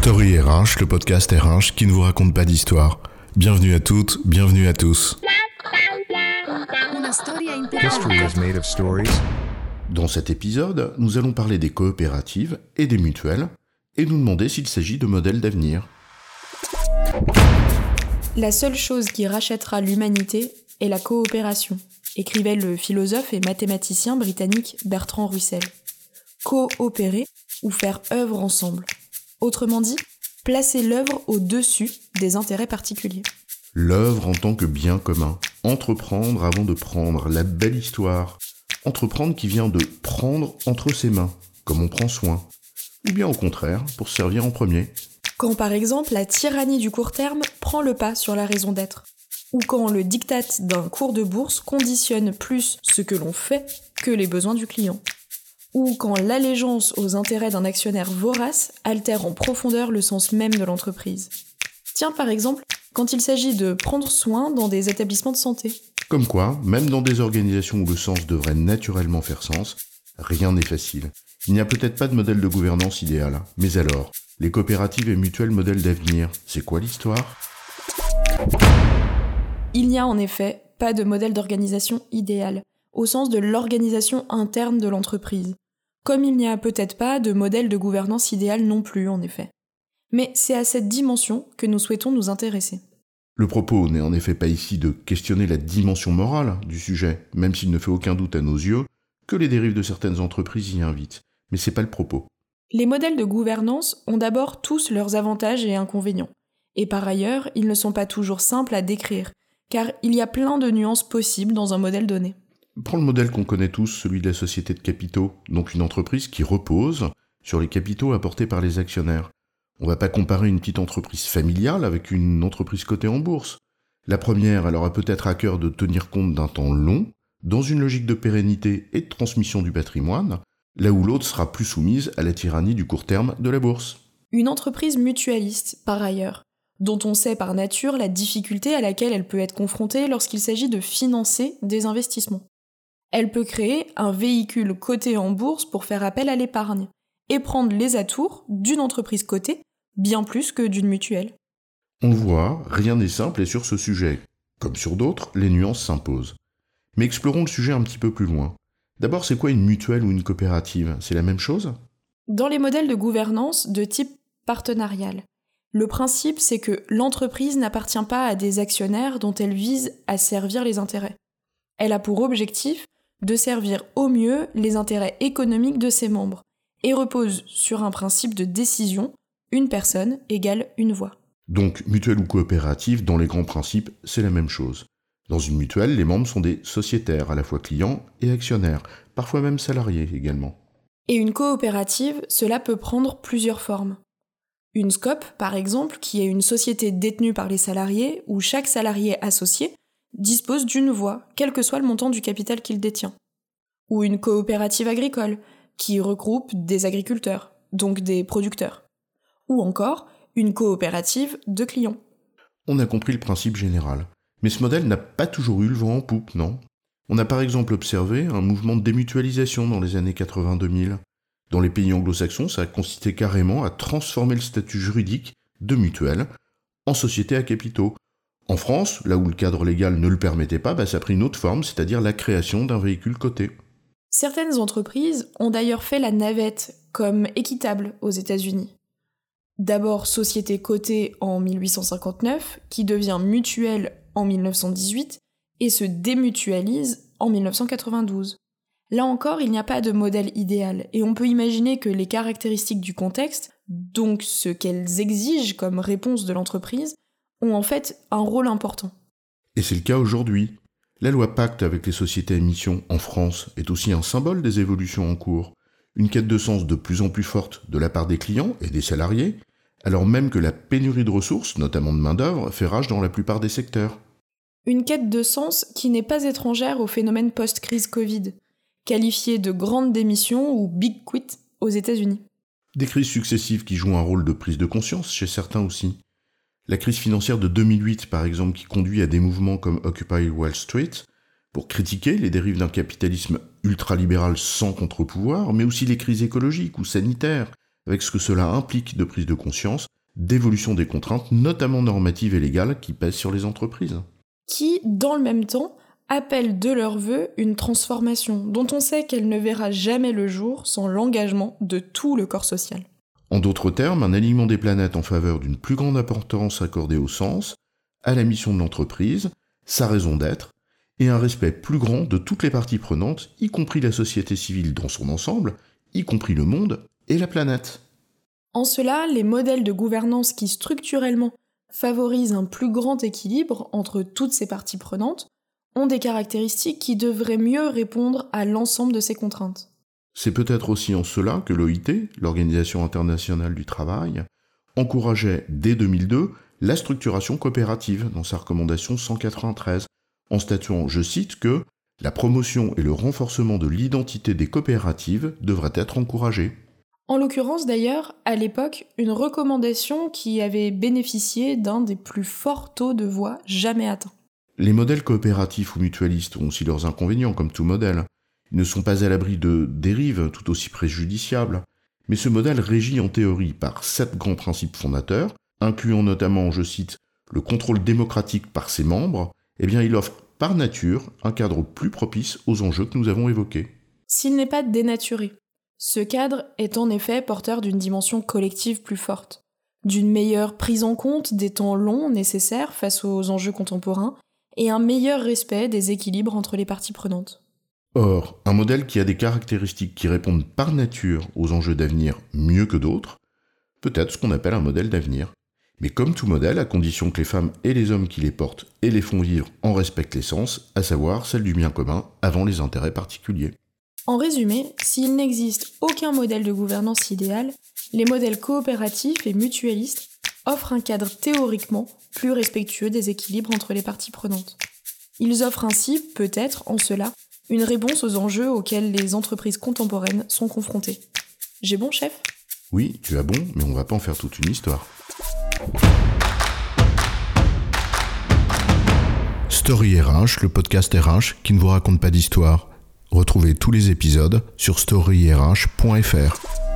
Story RH, le podcast RH qui ne vous raconte pas d'histoire. Bienvenue à toutes, bienvenue à tous. History is made of stories. Dans cet épisode, nous allons parler des coopératives et des mutuelles et nous demander s'il s'agit de modèles d'avenir. La seule chose qui rachètera l'humanité est la coopération, écrivait le philosophe et mathématicien britannique Bertrand Russell. Coopérer ou faire œuvre ensemble? Autrement dit, placer l'œuvre au-dessus des intérêts particuliers. L'œuvre en tant que bien commun. Entreprendre avant de prendre. La belle histoire. Entreprendre qui vient de prendre entre ses mains, comme on prend soin. Ou bien au contraire, pour servir en premier. Quand par exemple la tyrannie du court terme prend le pas sur la raison d'être. Ou quand le diktat d'un cours de bourse conditionne plus ce que l'on fait que les besoins du client ou quand l'allégeance aux intérêts d'un actionnaire vorace altère en profondeur le sens même de l'entreprise. Tiens par exemple, quand il s'agit de prendre soin dans des établissements de santé. Comme quoi, même dans des organisations où le sens devrait naturellement faire sens, rien n'est facile. Il n'y a peut-être pas de modèle de gouvernance idéal. Mais alors, les coopératives et mutuelles modèles d'avenir, c'est quoi l'histoire? Il n'y a en effet pas de modèle d'organisation idéal, au sens de l'organisation interne de l'entreprise. Comme il n'y a peut-être pas de modèle de gouvernance idéal non plus, en effet. Mais c'est à cette dimension que nous souhaitons nous intéresser. Le propos n'est en effet pas ici de questionner la dimension morale du sujet, même s'il ne fait aucun doute à nos yeux que les dérives de certaines entreprises y invitent. Mais c'est pas le propos. Les modèles de gouvernance ont d'abord tous leurs avantages et inconvénients. Et par ailleurs, ils ne sont pas toujours simples à décrire, car il y a plein de nuances possibles dans un modèle donné. Prends le modèle qu'on connaît tous, celui de la société de capitaux, donc une entreprise qui repose sur les capitaux apportés par les actionnaires. On va pas comparer une petite entreprise familiale avec une entreprise cotée en bourse. La première, elle aura peut-être à cœur de tenir compte d'un temps long, dans une logique de pérennité et de transmission du patrimoine, là où l'autre sera plus soumise à la tyrannie du court terme de la bourse. Une entreprise mutualiste, par ailleurs, dont on sait par nature la difficulté à laquelle elle peut être confrontée lorsqu'il s'agit de financer des investissements. Elle peut créer un véhicule coté en bourse pour faire appel à l'épargne et prendre les atours d'une entreprise cotée bien plus que d'une mutuelle. On voit, rien n'est simple et sur ce sujet, comme sur d'autres, les nuances s'imposent. Mais explorons le sujet un petit peu plus loin. D'abord, c'est quoi une mutuelle ou une coopérative? C'est la même chose? Dans les modèles de gouvernance de type partenarial, le principe c'est que l'entreprise n'appartient pas à des actionnaires dont elle vise à servir les intérêts. Elle a pour objectif de servir au mieux les intérêts économiques de ses membres et repose sur un principe de décision, une personne égale une voix. Donc, mutuelle ou coopérative, dans les grands principes, c'est la même chose. Dans une mutuelle, les membres sont des sociétaires, à la fois clients et actionnaires, parfois même salariés également. Et une coopérative, cela peut prendre plusieurs formes. Une SCOP, par exemple, qui est une société détenue par les salariés, où chaque salarié associé dispose d'une voix, quel que soit le montant du capital qu'il détient. Ou une coopérative agricole, qui regroupe des agriculteurs, donc des producteurs. Ou encore une coopérative de clients. On a compris le principe général. Mais ce modèle n'a pas toujours eu le vent en poupe, non? On a par exemple observé un mouvement de démutualisation dans les années 80-2000. Dans les pays anglo-saxons, ça a consisté carrément à transformer le statut juridique de mutuelle en société à capitaux, en France, là où le cadre légal ne le permettait pas, bah, ça a pris une autre forme, c'est-à-dire la création d'un véhicule coté. Certaines entreprises ont d'ailleurs fait la navette, comme équitable aux États-Unis. D'abord société cotée en 1859, qui devient mutuelle en 1918 et se démutualise en 1992. Là encore, il n'y a pas de modèle idéal, et on peut imaginer que les caractéristiques du contexte, donc ce qu'elles exigent comme réponse de l'entreprise, ont en fait un rôle important. Et c'est le cas aujourd'hui. La loi Pacte avec les sociétés à émission en France est aussi un symbole des évolutions en cours. Une quête de sens de plus en plus forte de la part des clients et des salariés, alors même que la pénurie de ressources, notamment de main-d'œuvre, fait rage dans la plupart des secteurs. Une quête de sens qui n'est pas étrangère au phénomène post-crise Covid, qualifié de grande démission ou big quit aux États-Unis. Des crises successives qui jouent un rôle de prise de conscience chez certains aussi. La crise financière de 2008, par exemple, qui conduit à des mouvements comme Occupy Wall Street, pour critiquer les dérives d'un capitalisme ultralibéral sans contre-pouvoir, mais aussi les crises écologiques ou sanitaires, avec ce que cela implique de prise de conscience, d'évolution des contraintes, notamment normatives et légales, qui pèsent sur les entreprises. Qui, dans le même temps, appellent de leur vœu une transformation dont on sait qu'elle ne verra jamais le jour sans l'engagement de tout le corps social. En d'autres termes, un alignement des planètes en faveur d'une plus grande importance accordée au sens, à la mission de l'entreprise, sa raison d'être, et un respect plus grand de toutes les parties prenantes, y compris la société civile dans son ensemble, y compris le monde et la planète. En cela, les modèles de gouvernance qui structurellement favorisent un plus grand équilibre entre toutes ces parties prenantes ont des caractéristiques qui devraient mieux répondre à l'ensemble de ces contraintes. C'est peut-être aussi en cela que l'OIT, l'Organisation internationale du travail, encourageait dès 2002 la structuration coopérative dans sa recommandation 193, en statuant, je cite, que la promotion et le renforcement de l'identité des coopératives devraient être encouragés. En l'occurrence d'ailleurs, à l'époque, une recommandation qui avait bénéficié d'un des plus forts taux de voix jamais atteints. Les modèles coopératifs ou mutualistes ont aussi leurs inconvénients, comme tout modèle. Ne sont pas à l'abri de dérives tout aussi préjudiciables. Mais ce modèle régit en théorie par sept grands principes fondateurs, incluant notamment, je cite, le contrôle démocratique par ses membres, eh bien il offre par nature un cadre plus propice aux enjeux que nous avons évoqués. S'il n'est pas dénaturé, ce cadre est en effet porteur d'une dimension collective plus forte, d'une meilleure prise en compte des temps longs nécessaires face aux enjeux contemporains et un meilleur respect des équilibres entre les parties prenantes. Or, un modèle qui a des caractéristiques qui répondent par nature aux enjeux d'avenir mieux que d'autres, peut être ce qu'on appelle un modèle d'avenir. Mais comme tout modèle, à condition que les femmes et les hommes qui les portent et les font vivre en respectent l'essence, à savoir celle du bien commun avant les intérêts particuliers. En résumé, s'il n'existe aucun modèle de gouvernance idéal, les modèles coopératifs et mutualistes offrent un cadre théoriquement plus respectueux des équilibres entre les parties prenantes. Ils offrent ainsi, peut-être en cela, une réponse aux enjeux auxquels les entreprises contemporaines sont confrontées. J'ai bon, chef? Oui, tu as bon, mais on va pas en faire toute une histoire. Story RH, le podcast RH qui ne vous raconte pas d'histoire. Retrouvez tous les épisodes sur storyrh.fr.